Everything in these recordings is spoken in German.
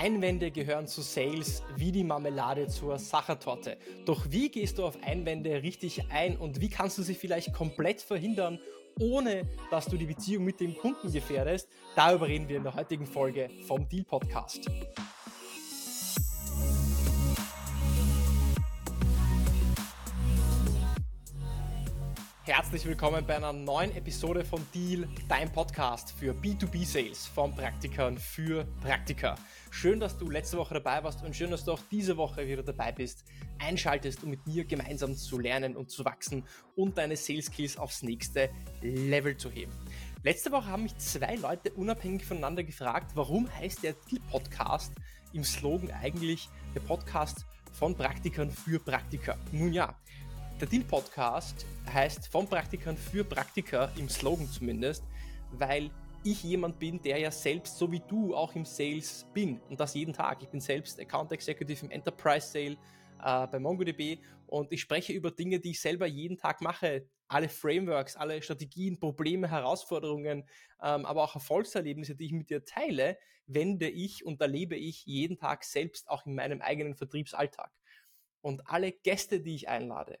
Einwände gehören zu Sales wie die Marmelade zur Sachertorte. Doch wie gehst du auf Einwände richtig ein und wie kannst du sie vielleicht komplett verhindern, ohne dass du die Beziehung mit dem Kunden gefährdest? Darüber reden wir in der heutigen Folge vom Deal Podcast. Herzlich willkommen bei einer neuen Episode von Deal, dein Podcast für B2B-Sales von Praktikern für Praktiker. Schön, dass du letzte Woche dabei warst und schön, dass du auch diese Woche wieder dabei bist, einschaltest, um mit mir gemeinsam zu lernen und zu wachsen und deine Sales Skills aufs nächste Level zu heben. Letzte Woche haben mich zwei Leute unabhängig voneinander gefragt, warum heißt der Deal Podcast im Slogan eigentlich der Podcast von Praktikern für Praktiker. Nun ja, der Deal Podcast heißt von Praktikern für Praktiker im Slogan zumindest, weil ich jemand bin, der ja selbst so wie du auch im Sales bin und das jeden Tag. Ich bin selbst Account Executive im Enterprise Sale äh, bei MongoDB und ich spreche über Dinge, die ich selber jeden Tag mache. Alle Frameworks, alle Strategien, Probleme, Herausforderungen, ähm, aber auch Erfolgserlebnisse, die ich mit dir teile, wende ich und erlebe ich jeden Tag selbst auch in meinem eigenen Vertriebsalltag. Und alle Gäste, die ich einlade,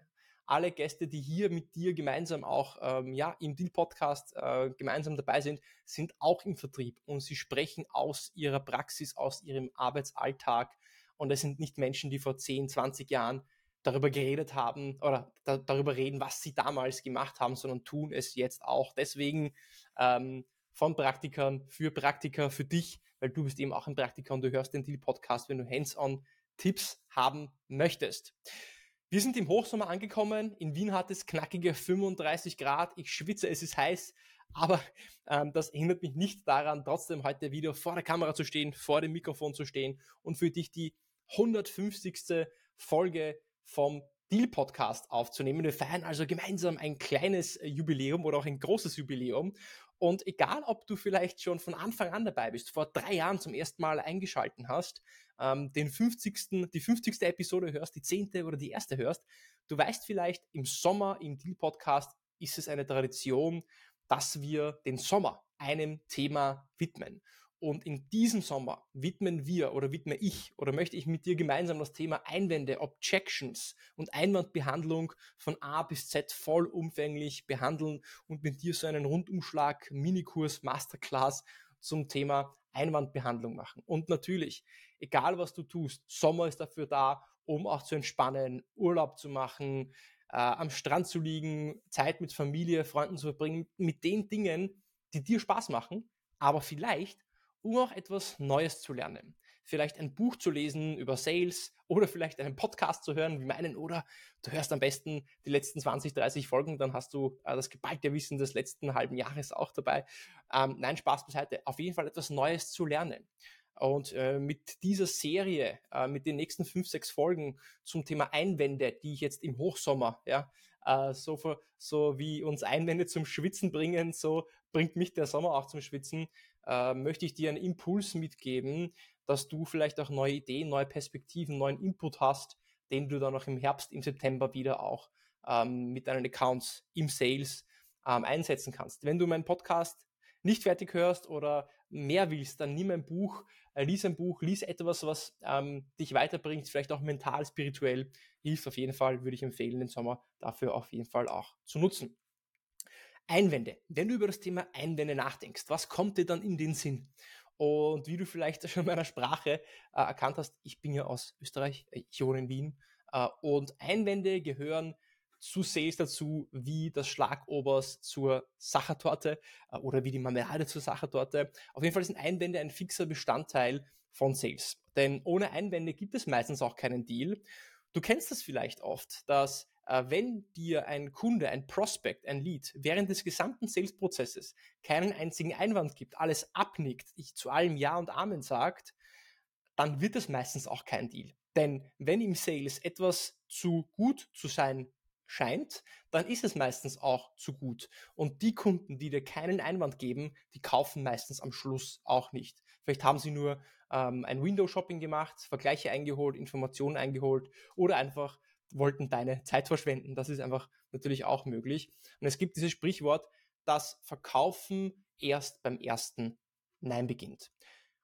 alle Gäste, die hier mit dir gemeinsam auch ähm, ja, im Deal-Podcast äh, gemeinsam dabei sind, sind auch im Vertrieb und sie sprechen aus ihrer Praxis, aus ihrem Arbeitsalltag. Und es sind nicht Menschen, die vor 10, 20 Jahren darüber geredet haben oder da, darüber reden, was sie damals gemacht haben, sondern tun es jetzt auch. Deswegen ähm, von Praktikern für Praktiker, für dich, weil du bist eben auch ein Praktiker und du hörst den Deal-Podcast, wenn du hands-on Tipps haben möchtest. Wir sind im Hochsommer angekommen. In Wien hat es knackige 35 Grad. Ich schwitze, es ist heiß. Aber ähm, das hindert mich nicht daran, trotzdem heute wieder vor der Kamera zu stehen, vor dem Mikrofon zu stehen und für dich die 150. Folge vom Deal Podcast aufzunehmen. Wir feiern also gemeinsam ein kleines Jubiläum oder auch ein großes Jubiläum. Und egal, ob du vielleicht schon von Anfang an dabei bist, vor drei Jahren zum ersten Mal eingeschalten hast, ähm, den 50. die 50. Episode hörst, die 10. oder die erste hörst, du weißt vielleicht, im Sommer im Deal Podcast ist es eine Tradition, dass wir den Sommer einem Thema widmen. Und in diesem Sommer widmen wir oder widme ich oder möchte ich mit dir gemeinsam das Thema Einwände, Objections und Einwandbehandlung von A bis Z vollumfänglich behandeln und mit dir so einen Rundumschlag, Minikurs, Masterclass zum Thema Einwandbehandlung machen. Und natürlich, egal was du tust, Sommer ist dafür da, um auch zu entspannen, Urlaub zu machen, äh, am Strand zu liegen, Zeit mit Familie, Freunden zu verbringen, mit den Dingen, die dir Spaß machen, aber vielleicht um auch etwas Neues zu lernen. Vielleicht ein Buch zu lesen über Sales oder vielleicht einen Podcast zu hören wie meinen oder du hörst am besten die letzten 20, 30 Folgen, dann hast du äh, das geballte Wissen des letzten halben Jahres auch dabei. Ähm, nein, Spaß beiseite. Auf jeden Fall etwas Neues zu lernen. Und äh, mit dieser Serie, äh, mit den nächsten fünf, sechs Folgen zum Thema Einwände, die ich jetzt im Hochsommer, ja, äh, so, für, so wie uns Einwände zum Schwitzen bringen, so bringt mich der Sommer auch zum Schwitzen, äh, möchte ich dir einen Impuls mitgeben, dass du vielleicht auch neue Ideen, neue Perspektiven, neuen Input hast, den du dann auch im Herbst, im September wieder auch ähm, mit deinen Accounts im Sales ähm, einsetzen kannst. Wenn du meinen Podcast nicht fertig hörst oder mehr willst, dann nimm ein Buch, äh, lies ein Buch, lies etwas, was ähm, dich weiterbringt, vielleicht auch mental, spirituell, hilft auf jeden Fall, würde ich empfehlen, den Sommer dafür auf jeden Fall auch zu nutzen. Einwände. Wenn du über das Thema Einwände nachdenkst, was kommt dir dann in den Sinn? Und wie du vielleicht schon in meiner Sprache äh, erkannt hast, ich bin ja aus Österreich, äh, ich wohne in Wien, äh, und Einwände gehören zu Sales dazu, wie das Schlagobers zur Sachertorte äh, oder wie die Marmelade zur Sachertorte. Auf jeden Fall sind Einwände ein fixer Bestandteil von Sales. Denn ohne Einwände gibt es meistens auch keinen Deal. Du kennst das vielleicht oft, dass wenn dir ein Kunde, ein Prospect, ein Lead während des gesamten Sales-Prozesses keinen einzigen Einwand gibt, alles abnickt, ich zu allem Ja und Amen sagt, dann wird es meistens auch kein Deal. Denn wenn im Sales etwas zu gut zu sein scheint, dann ist es meistens auch zu gut. Und die Kunden, die dir keinen Einwand geben, die kaufen meistens am Schluss auch nicht. Vielleicht haben sie nur ähm, ein Window-Shopping gemacht, Vergleiche eingeholt, Informationen eingeholt oder einfach wollten deine Zeit verschwenden. Das ist einfach natürlich auch möglich. Und es gibt dieses Sprichwort, dass Verkaufen erst beim ersten Nein beginnt.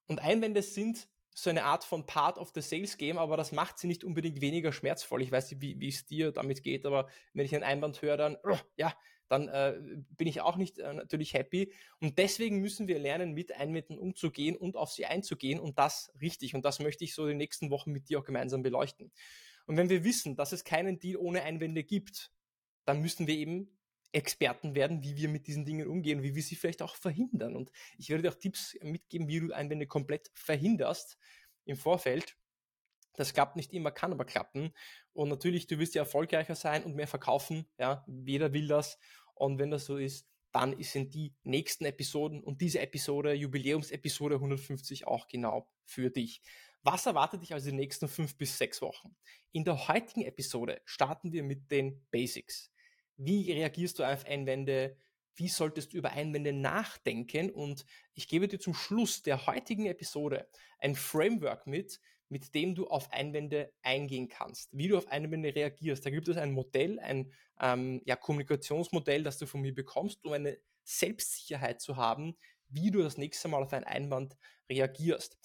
Und Einwände sind so eine Art von Part of the Sales Game, aber das macht sie nicht unbedingt weniger schmerzvoll. Ich weiß nicht, wie, wie es dir damit geht, aber wenn ich einen Einwand höre, dann, oh, ja, dann äh, bin ich auch nicht äh, natürlich happy. Und deswegen müssen wir lernen, mit Einwänden umzugehen und auf sie einzugehen und das richtig. Und das möchte ich so in den nächsten Wochen mit dir auch gemeinsam beleuchten. Und wenn wir wissen, dass es keinen Deal ohne Einwände gibt, dann müssen wir eben Experten werden, wie wir mit diesen Dingen umgehen, wie wir sie vielleicht auch verhindern. Und ich werde dir auch Tipps mitgeben, wie du Einwände komplett verhinderst im Vorfeld. Das klappt nicht immer, kann aber klappen. Und natürlich, du wirst ja erfolgreicher sein und mehr verkaufen. Ja, jeder will das. Und wenn das so ist, dann sind die nächsten Episoden und diese Episode, Jubiläumsepisode 150 auch genau für dich. Was erwartet dich also die nächsten fünf bis sechs Wochen? In der heutigen Episode starten wir mit den Basics. Wie reagierst du auf Einwände? Wie solltest du über Einwände nachdenken? Und ich gebe dir zum Schluss der heutigen Episode ein Framework mit, mit dem du auf Einwände eingehen kannst, wie du auf Einwände reagierst. Da gibt es ein Modell, ein ähm, ja, Kommunikationsmodell, das du von mir bekommst, um eine Selbstsicherheit zu haben, wie du das nächste Mal auf einen Einwand reagierst.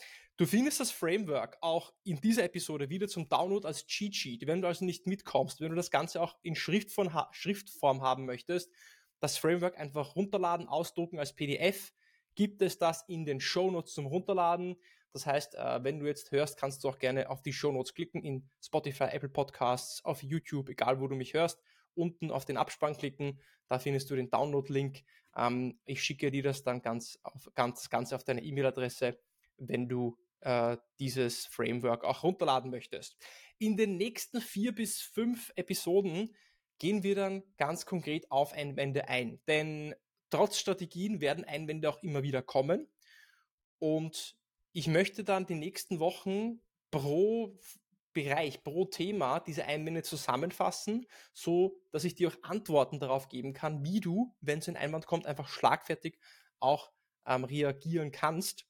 Du findest das Framework auch in dieser Episode wieder zum Download als Cheat Sheet. Wenn du also nicht mitkommst, wenn du das Ganze auch in Schriftform, Schriftform haben möchtest, das Framework einfach runterladen, ausdrucken als PDF, gibt es das in den Show Notes zum Runterladen. Das heißt, äh, wenn du jetzt hörst, kannst du auch gerne auf die Show Notes klicken in Spotify, Apple Podcasts, auf YouTube, egal wo du mich hörst. Unten auf den Abspann klicken, da findest du den Download-Link. Ähm, ich schicke dir das dann ganz, ganz, ganz auf deine E-Mail-Adresse, wenn du äh, dieses Framework auch runterladen möchtest. In den nächsten vier bis fünf Episoden gehen wir dann ganz konkret auf Einwände ein. Denn trotz Strategien werden Einwände auch immer wieder kommen. Und ich möchte dann die nächsten Wochen pro Bereich, pro Thema diese Einwände zusammenfassen, so dass ich dir auch Antworten darauf geben kann, wie du, wenn so ein Einwand kommt, einfach schlagfertig auch ähm, reagieren kannst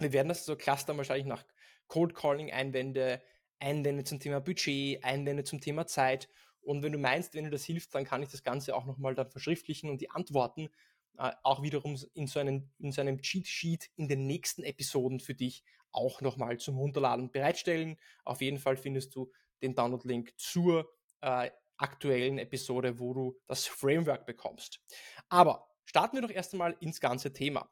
wir werden das so clustern wahrscheinlich nach Cold Calling Einwände, Einwände zum Thema Budget, Einwände zum Thema Zeit. Und wenn du meinst, wenn dir das hilft, dann kann ich das Ganze auch nochmal dann verschriftlichen und die Antworten äh, auch wiederum in so, einem, in so einem Cheat Sheet in den nächsten Episoden für dich auch nochmal zum Runterladen bereitstellen. Auf jeden Fall findest du den Download-Link zur äh, aktuellen Episode, wo du das Framework bekommst. Aber starten wir doch erst einmal ins ganze Thema.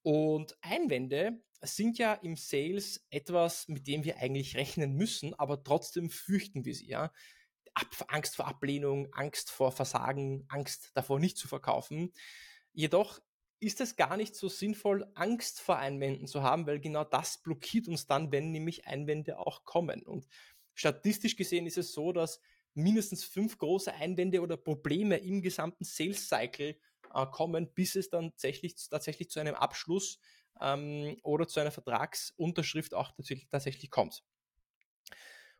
Und Einwände sind ja im Sales etwas, mit dem wir eigentlich rechnen müssen, aber trotzdem fürchten wir sie, ja. Angst vor Ablehnung, Angst vor Versagen, Angst davor nicht zu verkaufen. Jedoch ist es gar nicht so sinnvoll, Angst vor Einwänden zu haben, weil genau das blockiert uns dann, wenn nämlich Einwände auch kommen. Und statistisch gesehen ist es so, dass mindestens fünf große Einwände oder Probleme im gesamten Sales Cycle äh, kommen, bis es dann tatsächlich, tatsächlich zu einem Abschluss ähm, oder zu einer Vertragsunterschrift auch tatsächlich, tatsächlich kommt.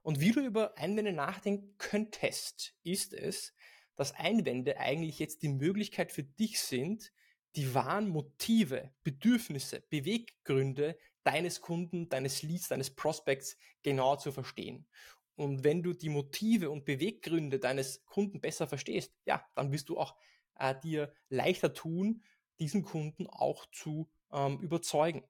Und wie du über Einwände nachdenken könntest, ist es, dass Einwände eigentlich jetzt die Möglichkeit für dich sind, die wahren Motive, Bedürfnisse, Beweggründe deines Kunden, deines Leads, deines Prospects genauer zu verstehen. Und wenn du die Motive und Beweggründe deines Kunden besser verstehst, ja, dann wirst du auch äh, dir leichter tun, diesen Kunden auch zu ähm, überzeugen.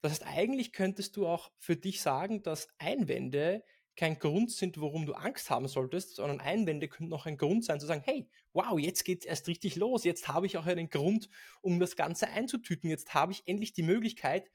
Das heißt, eigentlich könntest du auch für dich sagen, dass Einwände kein Grund sind, warum du Angst haben solltest, sondern Einwände könnten auch ein Grund sein, zu sagen, hey, wow, jetzt geht's erst richtig los, jetzt habe ich auch einen Grund, um das Ganze einzutüten, jetzt habe ich endlich die Möglichkeit,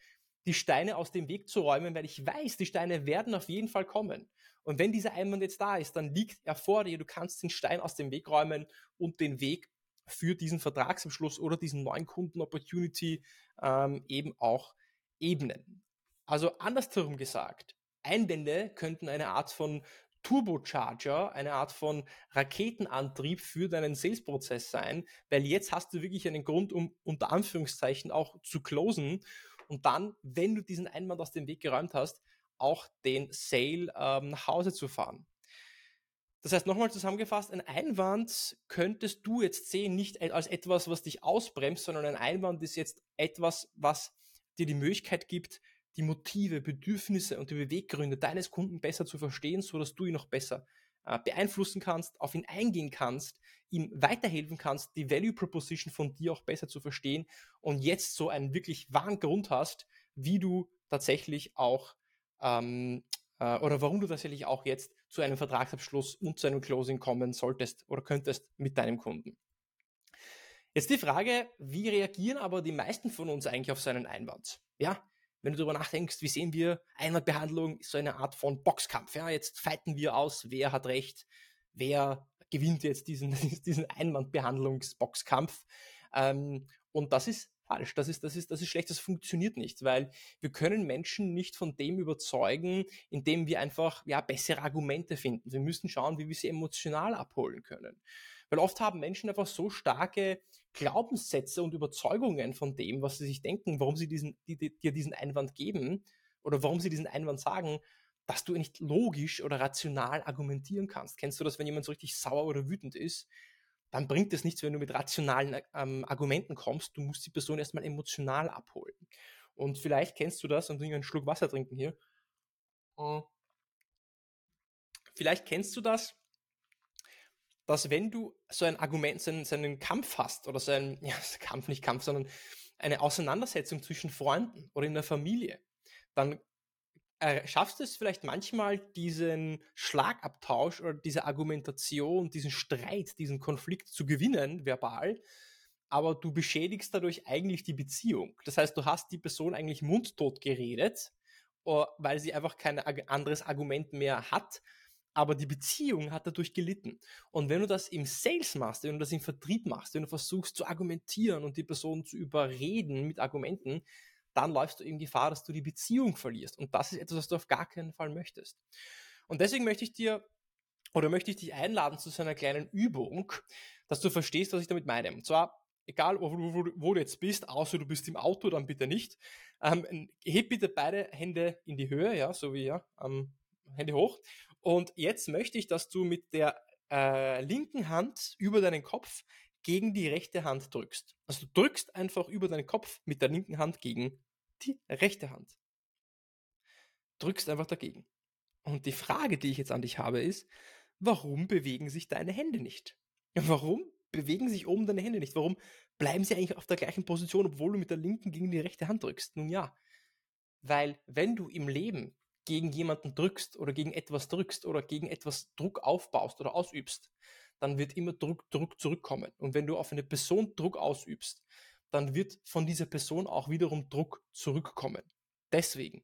die Steine aus dem Weg zu räumen, weil ich weiß, die Steine werden auf jeden Fall kommen. Und wenn dieser Einwand jetzt da ist, dann liegt er vor dir, du kannst den Stein aus dem Weg räumen und den Weg für diesen Vertragsabschluss oder diesen neuen Kunden-Opportunity ähm, eben auch ebnen. Also andersherum gesagt, Einwände könnten eine Art von Turbocharger, eine Art von Raketenantrieb für deinen Sales-Prozess sein, weil jetzt hast du wirklich einen Grund, um unter Anführungszeichen auch zu closen und dann, wenn du diesen Einwand aus dem Weg geräumt hast, auch den Sale ähm, nach Hause zu fahren. Das heißt, nochmal zusammengefasst, ein Einwand könntest du jetzt sehen, nicht als etwas, was dich ausbremst, sondern ein Einwand ist jetzt etwas, was dir die Möglichkeit gibt, die Motive, Bedürfnisse und die Beweggründe deines Kunden besser zu verstehen, so dass du ihn noch besser äh, beeinflussen kannst, auf ihn eingehen kannst, ihm weiterhelfen kannst, die Value Proposition von dir auch besser zu verstehen und jetzt so einen wirklich wahren Grund hast, wie du tatsächlich auch ähm, äh, oder warum du tatsächlich auch jetzt zu einem Vertragsabschluss und zu einem Closing kommen solltest oder könntest mit deinem Kunden. Jetzt die Frage, wie reagieren aber die meisten von uns eigentlich auf so einen Einwand? Ja, wenn du darüber nachdenkst, wie sehen wir Einwandbehandlung, ist so eine Art von Boxkampf. Ja, jetzt fighten wir aus, wer hat recht, wer gewinnt jetzt diesen, diesen Einwandbehandlungsboxkampf. Ähm, und das ist falsch. Das ist, das ist, das ist schlecht. Das funktioniert nicht, weil wir können Menschen nicht von dem überzeugen, indem wir einfach, ja, bessere Argumente finden. Wir müssen schauen, wie wir sie emotional abholen können. Weil oft haben Menschen einfach so starke Glaubenssätze und Überzeugungen von dem, was sie sich denken, warum sie diesen, die, die, dir diesen Einwand geben oder warum sie diesen Einwand sagen, dass du nicht logisch oder rational argumentieren kannst. Kennst du das, wenn jemand so richtig sauer oder wütend ist? Dann bringt es nichts, wenn du mit rationalen ähm, Argumenten kommst. Du musst die Person erstmal emotional abholen. Und vielleicht kennst du das und einen Schluck Wasser trinken hier. Äh, vielleicht kennst du das, dass wenn du so ein Argument, so einen, so einen Kampf hast oder so ein, ja, Kampf, nicht Kampf, sondern eine Auseinandersetzung zwischen Freunden oder in der Familie, dann schaffst du es vielleicht manchmal, diesen Schlagabtausch oder diese Argumentation, diesen Streit, diesen Konflikt zu gewinnen, verbal, aber du beschädigst dadurch eigentlich die Beziehung. Das heißt, du hast die Person eigentlich mundtot geredet, weil sie einfach kein anderes Argument mehr hat, aber die Beziehung hat dadurch gelitten. Und wenn du das im Sales machst, wenn du das im Vertrieb machst, wenn du versuchst zu argumentieren und die Person zu überreden mit Argumenten, dann läufst du in Gefahr, dass du die Beziehung verlierst. Und das ist etwas, was du auf gar keinen Fall möchtest. Und deswegen möchte ich dir oder möchte ich dich einladen zu so einer kleinen Übung, dass du verstehst, was ich damit meine. Und zwar, egal wo, wo, wo du jetzt bist, außer du bist im Auto, dann bitte nicht. Ähm, heb bitte beide Hände in die Höhe, ja, so wie ja, ähm, Hände hoch. Und jetzt möchte ich, dass du mit der äh, linken Hand über deinen Kopf gegen die rechte Hand drückst. Also du drückst einfach über deinen Kopf mit der linken Hand gegen die rechte Hand. Drückst einfach dagegen. Und die Frage, die ich jetzt an dich habe, ist, warum bewegen sich deine Hände nicht? Warum bewegen sich oben deine Hände nicht? Warum bleiben sie eigentlich auf der gleichen Position, obwohl du mit der linken gegen die rechte Hand drückst? Nun ja, weil wenn du im Leben gegen jemanden drückst oder gegen etwas drückst oder gegen etwas Druck aufbaust oder ausübst, dann wird immer Druck, Druck zurückkommen. Und wenn du auf eine Person Druck ausübst, dann wird von dieser Person auch wiederum Druck zurückkommen. Deswegen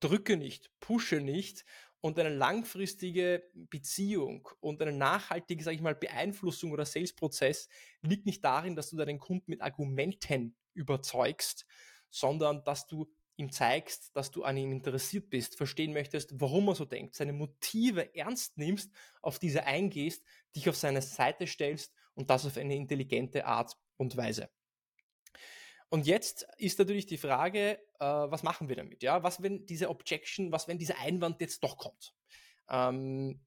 drücke nicht, pushe nicht und eine langfristige Beziehung und eine nachhaltige, sage ich mal, Beeinflussung oder Sales-Prozess liegt nicht darin, dass du deinen Kunden mit Argumenten überzeugst, sondern dass du ihm zeigst, dass du an ihm interessiert bist, verstehen möchtest, warum er so denkt, seine Motive ernst nimmst, auf diese eingehst, dich auf seine Seite stellst und das auf eine intelligente Art und Weise. Und jetzt ist natürlich die Frage, äh, was machen wir damit? Ja, was wenn diese Objection, was wenn dieser Einwand jetzt doch kommt? Ähm,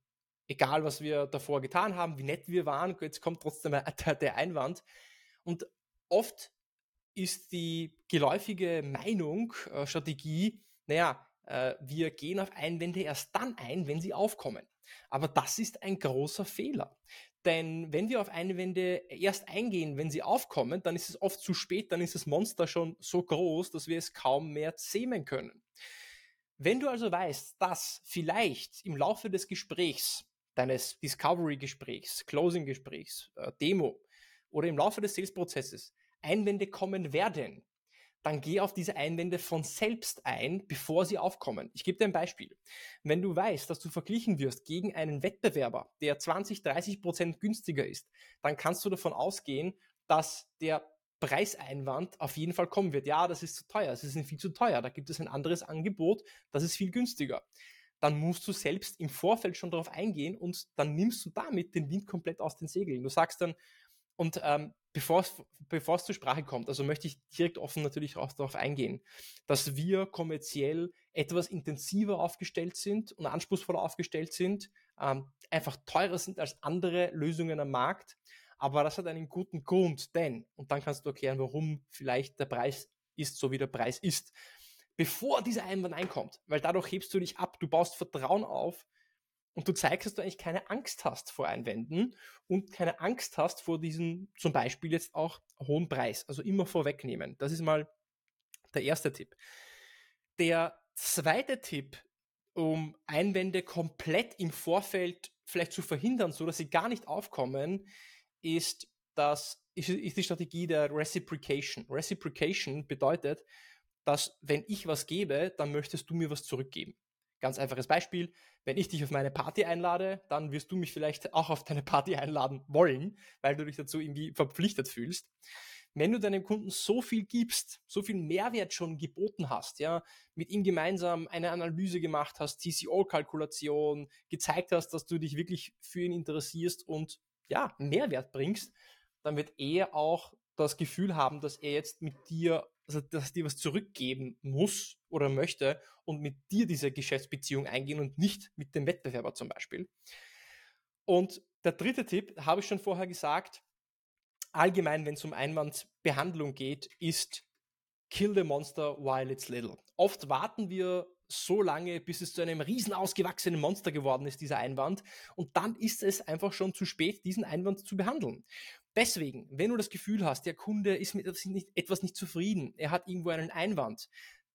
egal, was wir davor getan haben, wie nett wir waren, jetzt kommt trotzdem der Einwand. Und oft ist die geläufige Meinung, äh, Strategie, naja, wir gehen auf Einwände erst dann ein, wenn sie aufkommen. Aber das ist ein großer Fehler. Denn wenn wir auf Einwände erst eingehen, wenn sie aufkommen, dann ist es oft zu spät, dann ist das Monster schon so groß, dass wir es kaum mehr zähmen können. Wenn du also weißt, dass vielleicht im Laufe des Gesprächs, deines Discovery-Gesprächs, Closing-Gesprächs, äh, Demo oder im Laufe des Sales-Prozesses Einwände kommen werden, dann geh auf diese Einwände von selbst ein, bevor sie aufkommen. Ich gebe dir ein Beispiel. Wenn du weißt, dass du verglichen wirst gegen einen Wettbewerber, der 20, 30 Prozent günstiger ist, dann kannst du davon ausgehen, dass der Preiseinwand auf jeden Fall kommen wird. Ja, das ist zu teuer, es ist viel zu teuer, da gibt es ein anderes Angebot, das ist viel günstiger. Dann musst du selbst im Vorfeld schon darauf eingehen und dann nimmst du damit den Wind komplett aus den Segeln. Du sagst dann, und ähm, bevor es, zur Sprache kommt, also möchte ich direkt offen natürlich auch darauf eingehen, dass wir kommerziell etwas intensiver aufgestellt sind und anspruchsvoller aufgestellt sind, ähm, einfach teurer sind als andere Lösungen am Markt. Aber das hat einen guten Grund, denn, und dann kannst du erklären, warum vielleicht der Preis ist, so wie der Preis ist, bevor dieser Einwand einkommt, weil dadurch hebst du dich ab, du baust Vertrauen auf, und du zeigst, dass du eigentlich keine Angst hast vor Einwänden und keine Angst hast vor diesem zum Beispiel jetzt auch hohen Preis. Also immer vorwegnehmen. Das ist mal der erste Tipp. Der zweite Tipp um Einwände komplett im Vorfeld vielleicht zu verhindern, so dass sie gar nicht aufkommen, ist das ist, ist die Strategie der Reciprocation. Reciprocation bedeutet, dass wenn ich was gebe, dann möchtest du mir was zurückgeben. Ganz einfaches Beispiel, wenn ich dich auf meine Party einlade, dann wirst du mich vielleicht auch auf deine Party einladen wollen, weil du dich dazu irgendwie verpflichtet fühlst. Wenn du deinem Kunden so viel gibst, so viel Mehrwert schon geboten hast, ja, mit ihm gemeinsam eine Analyse gemacht hast, TCO-Kalkulation, gezeigt hast, dass du dich wirklich für ihn interessierst und ja, Mehrwert bringst, dann wird er auch das Gefühl haben, dass er jetzt mit dir, also dass er dir was zurückgeben muss oder möchte und mit dir diese Geschäftsbeziehung eingehen und nicht mit dem Wettbewerber zum Beispiel. Und der dritte Tipp, habe ich schon vorher gesagt, allgemein, wenn es um Einwandbehandlung geht, ist Kill the Monster while it's little. Oft warten wir so lange, bis es zu einem riesen ausgewachsenen Monster geworden ist, dieser Einwand. Und dann ist es einfach schon zu spät, diesen Einwand zu behandeln. Deswegen, wenn du das Gefühl hast, der Kunde ist mit etwas nicht zufrieden, er hat irgendwo einen Einwand,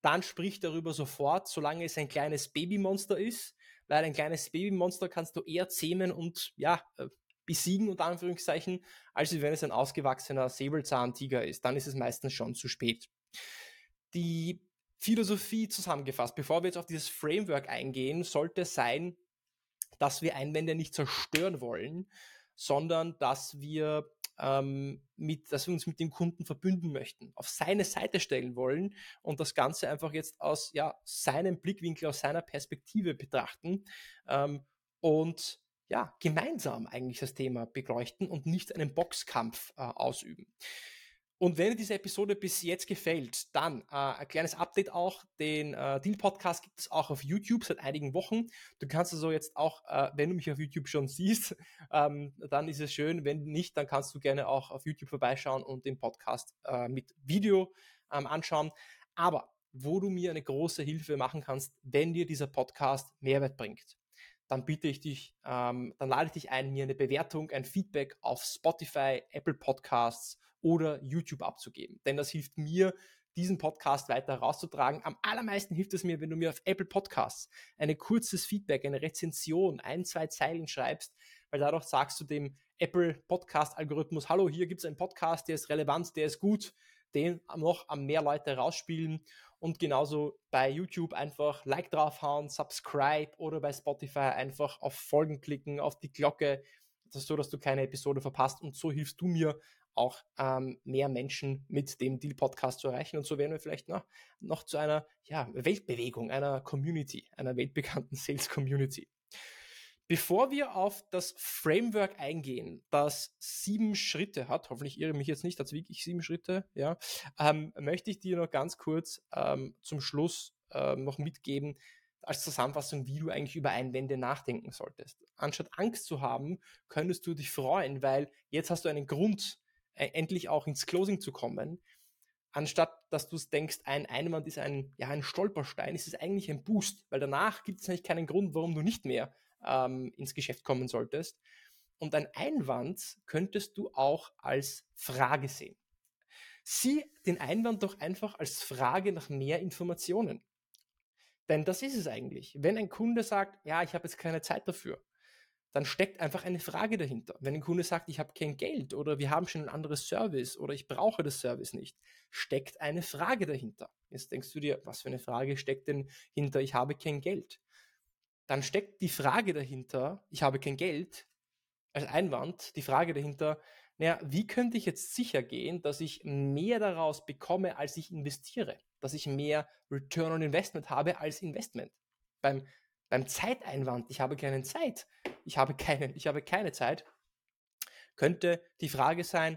dann sprich darüber sofort, solange es ein kleines Babymonster ist, weil ein kleines Babymonster kannst du eher zähmen und ja, äh, besiegen, unter Anführungszeichen, als wenn es ein ausgewachsener Säbelzahntiger ist. Dann ist es meistens schon zu spät. Die Philosophie zusammengefasst, bevor wir jetzt auf dieses Framework eingehen, sollte sein, dass wir Einwände nicht zerstören wollen, sondern dass wir ähm, mit, dass wir uns mit dem Kunden verbünden möchten, auf seine Seite stellen wollen und das Ganze einfach jetzt aus ja, seinem Blickwinkel, aus seiner Perspektive betrachten ähm, und ja, gemeinsam eigentlich das Thema beleuchten und nicht einen Boxkampf äh, ausüben. Und wenn dir diese Episode bis jetzt gefällt, dann äh, ein kleines Update auch. Den äh, Deal Podcast gibt es auch auf YouTube seit einigen Wochen. Du kannst also jetzt auch, äh, wenn du mich auf YouTube schon siehst, ähm, dann ist es schön. Wenn nicht, dann kannst du gerne auch auf YouTube vorbeischauen und den Podcast äh, mit Video ähm, anschauen. Aber wo du mir eine große Hilfe machen kannst, wenn dir dieser Podcast Mehrwert bringt, dann bitte ich dich, ähm, dann lade ich dich ein, mir eine Bewertung, ein Feedback auf Spotify, Apple Podcasts oder YouTube abzugeben. Denn das hilft mir, diesen Podcast weiter herauszutragen. Am allermeisten hilft es mir, wenn du mir auf Apple Podcasts ein kurzes Feedback, eine Rezension, ein, zwei Zeilen schreibst, weil dadurch sagst du dem Apple Podcast Algorithmus, hallo, hier gibt es einen Podcast, der ist relevant, der ist gut, den noch am mehr Leute rausspielen und genauso bei YouTube einfach Like draufhauen, Subscribe oder bei Spotify einfach auf Folgen klicken, auf die Glocke, so dass du keine Episode verpasst und so hilfst du mir auch ähm, mehr Menschen mit dem Deal-Podcast zu erreichen. Und so werden wir vielleicht noch, noch zu einer ja, Weltbewegung, einer Community, einer weltbekannten Sales-Community. Bevor wir auf das Framework eingehen, das sieben Schritte hat, hoffentlich irre mich jetzt nicht, hat es wirklich sieben Schritte, ja, ähm, möchte ich dir noch ganz kurz ähm, zum Schluss ähm, noch mitgeben, als Zusammenfassung, wie du eigentlich über Einwände nachdenken solltest. Anstatt Angst zu haben, könntest du dich freuen, weil jetzt hast du einen Grund, äh, endlich auch ins Closing zu kommen. Anstatt dass du denkst, ein Einwand ist ein, ja, ein Stolperstein, ist es eigentlich ein Boost, weil danach gibt es eigentlich keinen Grund, warum du nicht mehr ähm, ins Geschäft kommen solltest. Und ein Einwand könntest du auch als Frage sehen. Sieh den Einwand doch einfach als Frage nach mehr Informationen. Denn das ist es eigentlich. Wenn ein Kunde sagt, ja, ich habe jetzt keine Zeit dafür, dann steckt einfach eine Frage dahinter. Wenn ein Kunde sagt, ich habe kein Geld oder wir haben schon ein anderes Service oder ich brauche das Service nicht, steckt eine Frage dahinter. Jetzt denkst du dir, was für eine Frage steckt denn hinter, ich habe kein Geld? Dann steckt die Frage dahinter, ich habe kein Geld, als Einwand, die Frage dahinter, naja, wie könnte ich jetzt sicher gehen, dass ich mehr daraus bekomme, als ich investiere? Dass ich mehr Return on Investment habe als Investment? Beim beim Zeiteinwand, ich habe keine Zeit, ich habe keine, ich habe keine Zeit, könnte die Frage sein,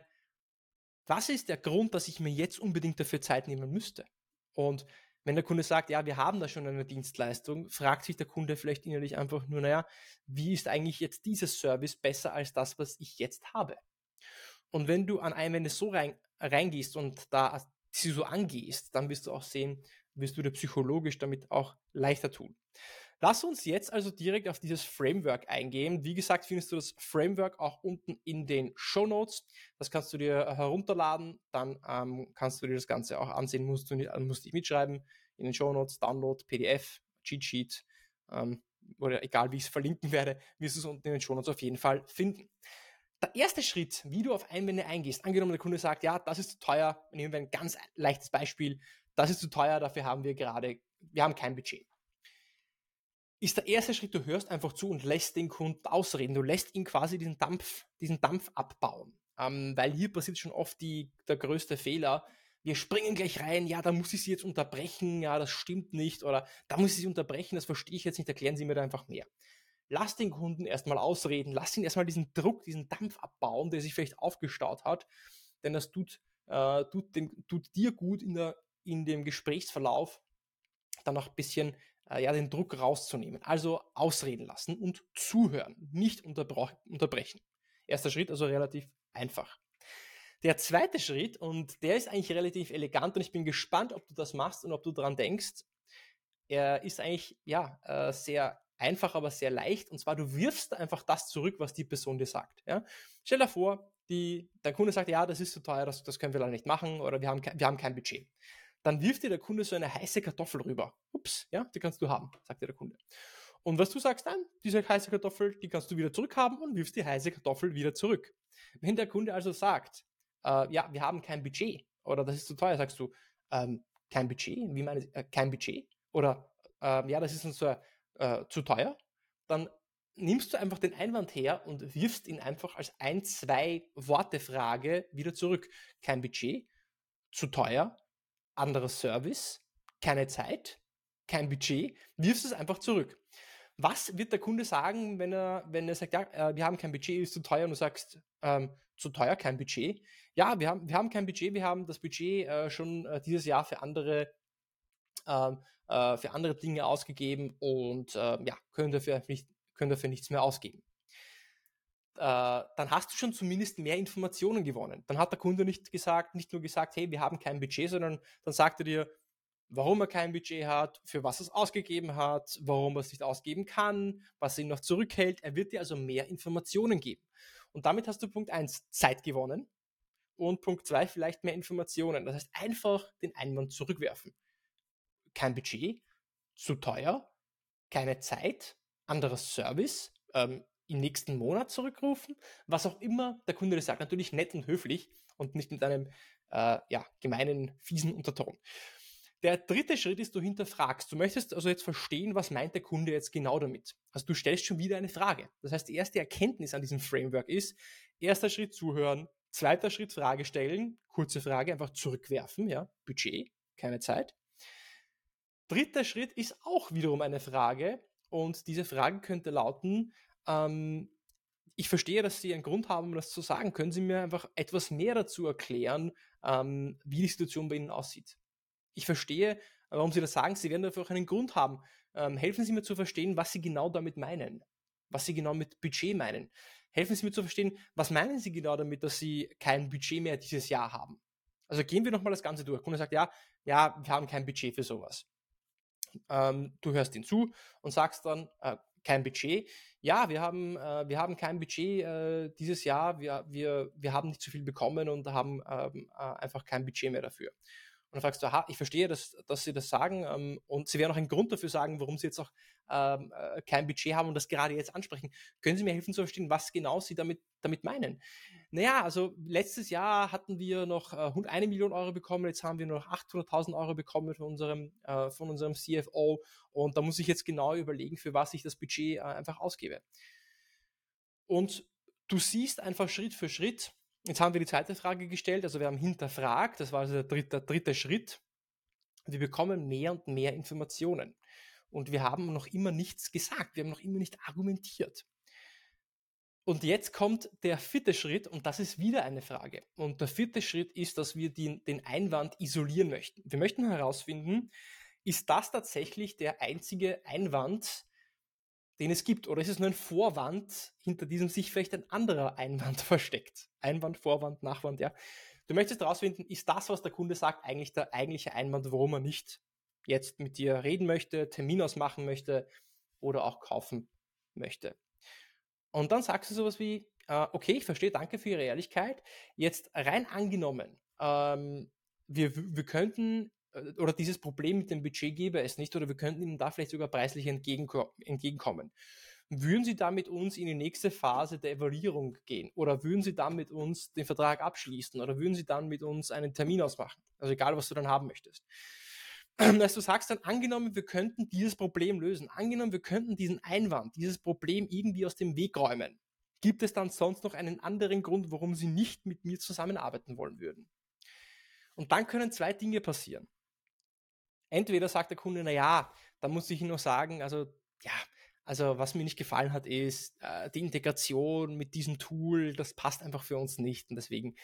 was ist der Grund, dass ich mir jetzt unbedingt dafür Zeit nehmen müsste? Und wenn der Kunde sagt, ja, wir haben da schon eine Dienstleistung, fragt sich der Kunde vielleicht innerlich einfach nur, naja, wie ist eigentlich jetzt dieses Service besser als das, was ich jetzt habe? Und wenn du an Einwände so rein, reingehst und da sie so angehst, dann wirst du auch sehen, wirst du dir psychologisch damit auch leichter tun. Lass uns jetzt also direkt auf dieses Framework eingehen. Wie gesagt, findest du das Framework auch unten in den Show Notes. Das kannst du dir herunterladen, dann ähm, kannst du dir das Ganze auch ansehen, musst du nicht, musst nicht mitschreiben. In den Show Notes, Download, PDF, Cheat Sheet ähm, oder egal wie ich es verlinken werde, wirst du es unten in den Shownotes auf jeden Fall finden. Der erste Schritt, wie du auf Einwände eingehst, angenommen der Kunde sagt, ja, das ist zu teuer, nehmen wir ein ganz leichtes Beispiel, das ist zu teuer, dafür haben wir gerade, wir haben kein Budget. Ist der erste Schritt, du hörst einfach zu und lässt den Kunden ausreden. Du lässt ihn quasi diesen Dampf, diesen Dampf abbauen. Ähm, weil hier passiert schon oft die, der größte Fehler. Wir springen gleich rein, ja, da muss ich Sie jetzt unterbrechen, ja, das stimmt nicht, oder da muss ich Sie unterbrechen, das verstehe ich jetzt nicht, erklären Sie mir da einfach mehr. Lass den Kunden erstmal ausreden, lass ihn erstmal diesen Druck, diesen Dampf abbauen, der sich vielleicht aufgestaut hat, denn das tut, äh, tut, den, tut dir gut in, der, in dem Gesprächsverlauf dann noch ein bisschen äh, ja, den Druck rauszunehmen. Also ausreden lassen und zuhören, nicht unterbrechen. Erster Schritt, also relativ einfach. Der zweite Schritt, und der ist eigentlich relativ elegant und ich bin gespannt, ob du das machst und ob du daran denkst, er ist eigentlich ja äh, sehr einfach, aber sehr leicht. Und zwar, du wirfst einfach das zurück, was die Person dir sagt. Ja? Stell dir vor, die, der Kunde sagt, ja, das ist zu teuer, das, das können wir leider nicht machen oder wir haben, wir haben kein Budget. Dann wirft dir der Kunde so eine heiße Kartoffel rüber. Ups, ja, die kannst du haben, sagt dir der Kunde. Und was du sagst dann, diese heiße Kartoffel, die kannst du wieder zurückhaben und wirfst die heiße Kartoffel wieder zurück. Wenn der Kunde also sagt, äh, ja, wir haben kein Budget oder das ist zu teuer, sagst du, ähm, kein Budget? Wie meine äh, kein Budget? Oder äh, ja, das ist uns äh, zu teuer? Dann nimmst du einfach den Einwand her und wirfst ihn einfach als ein, zwei Worte Frage wieder zurück. Kein Budget, zu teuer, anderer Service, keine Zeit, kein Budget, wirfst es einfach zurück. Was wird der Kunde sagen, wenn er, wenn er sagt, ja, äh, wir haben kein Budget, ist zu teuer und du sagst, ähm, zu teuer, kein Budget? Ja, wir haben, wir haben kein Budget, wir haben das Budget äh, schon äh, dieses Jahr für andere, ähm, äh, für andere Dinge ausgegeben und ähm, ja, können dafür, nicht, können dafür nichts mehr ausgeben. Äh, dann hast du schon zumindest mehr Informationen gewonnen. Dann hat der Kunde nicht gesagt, nicht nur gesagt, hey, wir haben kein Budget, sondern dann sagt er dir, warum er kein Budget hat, für was er es ausgegeben hat, warum er es nicht ausgeben kann, was ihn noch zurückhält. Er wird dir also mehr Informationen geben. Und damit hast du Punkt 1 Zeit gewonnen und Punkt 2 vielleicht mehr Informationen. Das heißt, einfach den Einwand zurückwerfen. Kein Budget, zu teuer, keine Zeit, anderes Service, ähm, im nächsten Monat zurückrufen, was auch immer der Kunde das sagt. Natürlich nett und höflich und nicht mit einem äh, ja, gemeinen, fiesen Unterton. Der dritte Schritt ist, du hinterfragst. Du möchtest also jetzt verstehen, was meint der Kunde jetzt genau damit. Also du stellst schon wieder eine Frage. Das heißt, die erste Erkenntnis an diesem Framework ist, erster Schritt zuhören, zweiter Schritt Frage stellen, kurze Frage einfach zurückwerfen, ja, Budget, keine Zeit. Dritter Schritt ist auch wiederum eine Frage und diese Frage könnte lauten, ähm, ich verstehe, dass Sie einen Grund haben, um das zu sagen. Können Sie mir einfach etwas mehr dazu erklären, ähm, wie die Situation bei Ihnen aussieht? Ich verstehe, warum Sie das sagen. Sie werden dafür auch einen Grund haben. Ähm, helfen Sie mir zu verstehen, was Sie genau damit meinen. Was Sie genau mit Budget meinen. Helfen Sie mir zu verstehen, was meinen Sie genau damit, dass Sie kein Budget mehr dieses Jahr haben. Also gehen wir nochmal das Ganze durch. Der Kunde sagt, ja, ja, wir haben kein Budget für sowas. Ähm, du hörst ihn zu und sagst dann, äh, kein Budget. Ja, wir haben, äh, wir haben kein Budget äh, dieses Jahr. Wir, wir, wir haben nicht so viel bekommen und haben ähm, äh, einfach kein Budget mehr dafür. Und dann fragst du, aha, ich verstehe, dass, dass sie das sagen ähm, und sie werden auch einen Grund dafür sagen, warum sie jetzt auch ähm, äh, kein Budget haben und das gerade jetzt ansprechen. Können Sie mir helfen zu verstehen, was genau Sie damit, damit meinen? Naja, also letztes Jahr hatten wir noch äh, eine Million Euro bekommen, jetzt haben wir nur noch 800.000 Euro bekommen von unserem, äh, von unserem CFO und da muss ich jetzt genau überlegen, für was ich das Budget äh, einfach ausgebe. Und du siehst einfach Schritt für Schritt, Jetzt haben wir die zweite Frage gestellt, also wir haben hinterfragt, das war also der dritte, dritte Schritt. Wir bekommen mehr und mehr Informationen. Und wir haben noch immer nichts gesagt, wir haben noch immer nicht argumentiert. Und jetzt kommt der vierte Schritt und das ist wieder eine Frage. Und der vierte Schritt ist, dass wir die, den Einwand isolieren möchten. Wir möchten herausfinden, ist das tatsächlich der einzige Einwand, den es gibt? Oder ist es nur ein Vorwand, hinter diesem sich vielleicht ein anderer Einwand versteckt? Einwand, Vorwand, Nachwand, ja. Du möchtest herausfinden, ist das, was der Kunde sagt, eigentlich der eigentliche Einwand, warum er nicht jetzt mit dir reden möchte, Termin ausmachen möchte oder auch kaufen möchte. Und dann sagst du sowas wie, äh, okay, ich verstehe, danke für Ihre Ehrlichkeit. Jetzt rein angenommen, ähm, wir, wir könnten oder dieses Problem mit dem Budget gäbe es nicht oder wir könnten Ihnen da vielleicht sogar preislich entgegenkommen. Würden Sie da mit uns in die nächste Phase der Evaluierung gehen? Oder würden Sie dann mit uns den Vertrag abschließen? Oder würden Sie dann mit uns einen Termin ausmachen? Also egal, was du dann haben möchtest. Dass du sagst dann, angenommen, wir könnten dieses Problem lösen. Angenommen, wir könnten diesen Einwand, dieses Problem irgendwie aus dem Weg räumen. Gibt es dann sonst noch einen anderen Grund, warum Sie nicht mit mir zusammenarbeiten wollen würden? Und dann können zwei Dinge passieren. Entweder sagt der Kunde, na ja, da muss ich noch sagen, also ja, also was mir nicht gefallen hat, ist äh, die Integration mit diesem Tool, das passt einfach für uns nicht und deswegen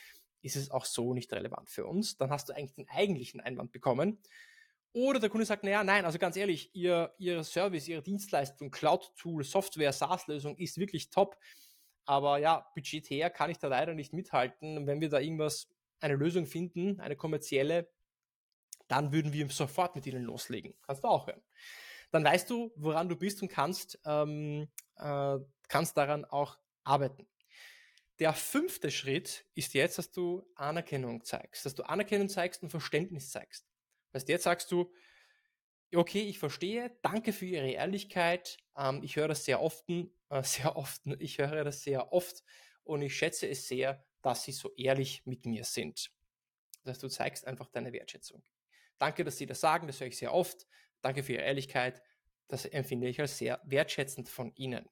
ist es auch so nicht relevant für uns. Dann hast du eigentlich den eigentlichen Einwand bekommen. Oder der Kunde sagt, naja, nein, also ganz ehrlich, ihr, ihr Service, Ihre Dienstleistung, Cloud-Tool, Software, SaaS-Lösung ist wirklich top. Aber ja, budgetär kann ich da leider nicht mithalten. Wenn wir da irgendwas, eine Lösung finden, eine kommerzielle, dann würden wir sofort mit ihnen loslegen. Kannst du auch hören dann weißt du, woran du bist und kannst, ähm, äh, kannst daran auch arbeiten. Der fünfte Schritt ist jetzt, dass du Anerkennung zeigst, dass du Anerkennung zeigst und Verständnis zeigst. Weißt jetzt sagst du, okay, ich verstehe, danke für Ihre Ehrlichkeit. Ähm, ich höre das sehr oft, äh, sehr oft, ich höre das sehr oft und ich schätze es sehr, dass Sie so ehrlich mit mir sind. Das heißt, du zeigst einfach deine Wertschätzung. Danke, dass Sie das sagen, das höre ich sehr oft. Danke für Ihre Ehrlichkeit. Das empfinde ich als sehr wertschätzend von Ihnen.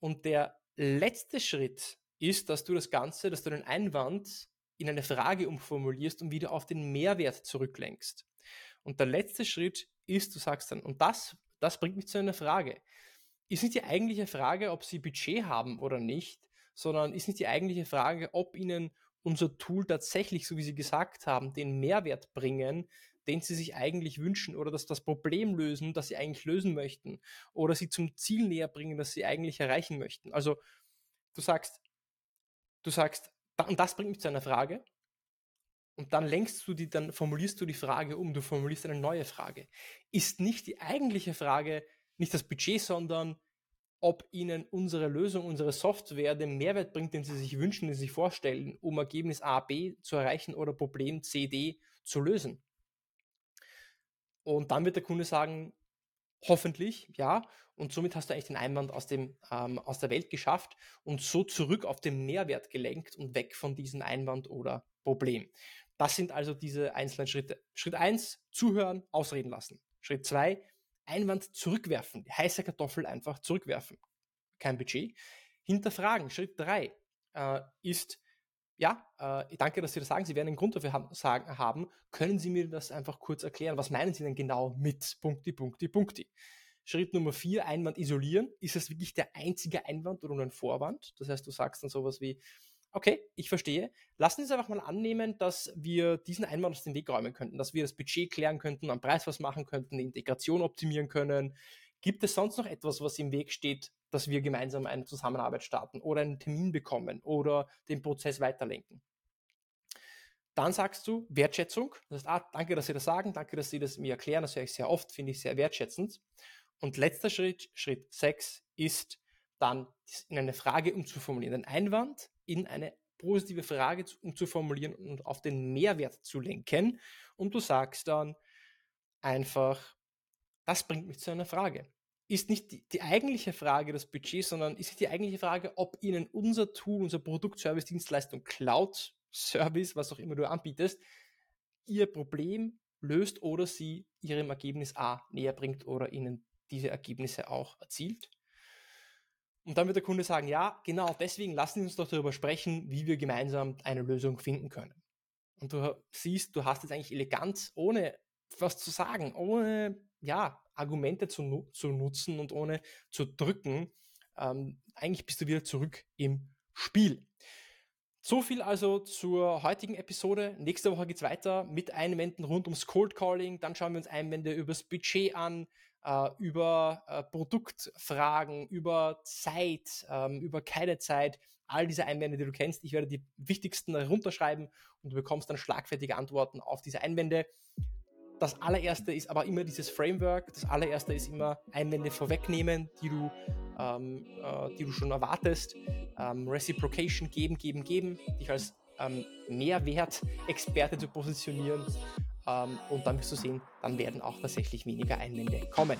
Und der letzte Schritt ist, dass du das Ganze, dass du den Einwand in eine Frage umformulierst und wieder auf den Mehrwert zurücklenkst. Und der letzte Schritt ist, du sagst dann, und das, das bringt mich zu einer Frage. Ist nicht die eigentliche Frage, ob Sie Budget haben oder nicht, sondern ist nicht die eigentliche Frage, ob Ihnen unser Tool tatsächlich, so wie Sie gesagt haben, den Mehrwert bringen, den sie sich eigentlich wünschen oder dass das Problem lösen, das sie eigentlich lösen möchten oder sie zum Ziel näher bringen, das sie eigentlich erreichen möchten. Also du sagst, du sagst, und das bringt mich zu einer Frage. Und dann lenkst du die, dann formulierst du die Frage um, du formulierst eine neue Frage. Ist nicht die eigentliche Frage nicht das Budget, sondern ob ihnen unsere Lösung, unsere Software den Mehrwert bringt, den sie sich wünschen, den sie sich vorstellen, um Ergebnis A, B zu erreichen oder Problem C, D zu lösen. Und dann wird der Kunde sagen, hoffentlich, ja. Und somit hast du eigentlich den Einwand aus, dem, ähm, aus der Welt geschafft und so zurück auf den Mehrwert gelenkt und weg von diesem Einwand oder Problem. Das sind also diese einzelnen Schritte. Schritt eins zuhören, ausreden lassen. Schritt zwei Einwand zurückwerfen, heiße Kartoffel einfach zurückwerfen. Kein Budget. Hinterfragen. Schritt drei äh, ist ja, äh, danke, dass Sie das sagen. Sie werden einen Grund dafür haben, sagen, haben. Können Sie mir das einfach kurz erklären? Was meinen Sie denn genau mit Punkti, Punkti, Punkti? Schritt Nummer vier, Einwand isolieren. Ist es wirklich der einzige Einwand oder nur ein Vorwand? Das heißt, du sagst dann sowas wie, okay, ich verstehe. Lassen Sie uns einfach mal annehmen, dass wir diesen Einwand aus dem Weg räumen könnten, dass wir das Budget klären könnten, am Preis was machen könnten, die Integration optimieren können. Gibt es sonst noch etwas, was im Weg steht, dass wir gemeinsam eine Zusammenarbeit starten oder einen Termin bekommen oder den Prozess weiterlenken. Dann sagst du Wertschätzung. Das heißt, ah, danke, dass Sie das sagen, danke, dass Sie das mir erklären, das höre ich sehr oft, finde ich sehr wertschätzend. Und letzter Schritt, Schritt 6, ist dann in eine Frage umzuformulieren, den Einwand in eine positive Frage umzuformulieren und auf den Mehrwert zu lenken. Und du sagst dann einfach, das bringt mich zu einer Frage ist nicht die, die, eigentliche Frage das Budget, sondern ist die eigentliche Frage, ob Ihnen unser Tool, unser Produkt, Service, Dienstleistung, Cloud, Service, was auch immer du anbietest, Ihr Problem löst oder Sie Ihrem Ergebnis A näher bringt oder Ihnen diese Ergebnisse auch erzielt. Und dann wird der Kunde sagen, ja, genau, deswegen lassen Sie uns doch darüber sprechen, wie wir gemeinsam eine Lösung finden können. Und du siehst, du hast jetzt eigentlich elegant, ohne was zu sagen, ohne ja, Argumente zu, zu nutzen und ohne zu drücken, ähm, eigentlich bist du wieder zurück im Spiel. So viel also zur heutigen Episode. Nächste Woche geht es weiter mit Einwänden rund ums Cold Calling. Dann schauen wir uns Einwände übers Budget an, äh, über äh, Produktfragen, über Zeit, ähm, über keine Zeit. All diese Einwände, die du kennst. Ich werde die wichtigsten runterschreiben und du bekommst dann schlagfertige Antworten auf diese Einwände. Das allererste ist aber immer dieses Framework. Das allererste ist immer Einwände vorwegnehmen, die du, ähm, äh, die du schon erwartest. Ähm, Reciprocation geben, geben, geben. Dich als ähm, Mehrwert-Experte zu positionieren. Ähm, und dann wirst du sehen, dann werden auch tatsächlich weniger Einwände kommen.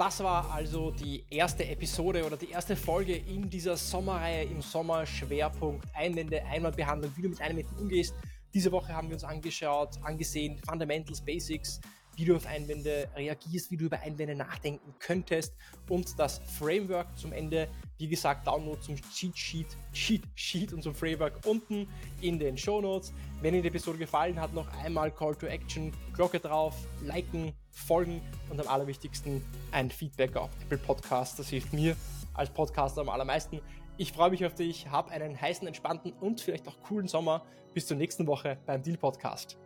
Das war also die erste Episode oder die erste Folge in dieser Sommerreihe im Sommer Schwerpunkt Einwände, Einwandbehandlung, wie du mit Einwänden umgehst. Diese Woche haben wir uns angeschaut, angesehen Fundamentals, Basics, wie du auf Einwände reagierst, wie du über Einwände nachdenken könntest und das Framework zum Ende. Wie gesagt, Download zum Cheat Sheet, Cheat Sheet und zum Framework unten in den Show Notes. Wenn dir die Episode gefallen hat, noch einmal Call to Action, Glocke drauf, liken, folgen und am allerwichtigsten ein Feedback auf Apple Podcast. Das hilft mir als Podcaster am allermeisten. Ich freue mich auf dich, hab einen heißen, entspannten und vielleicht auch coolen Sommer. Bis zur nächsten Woche beim Deal Podcast.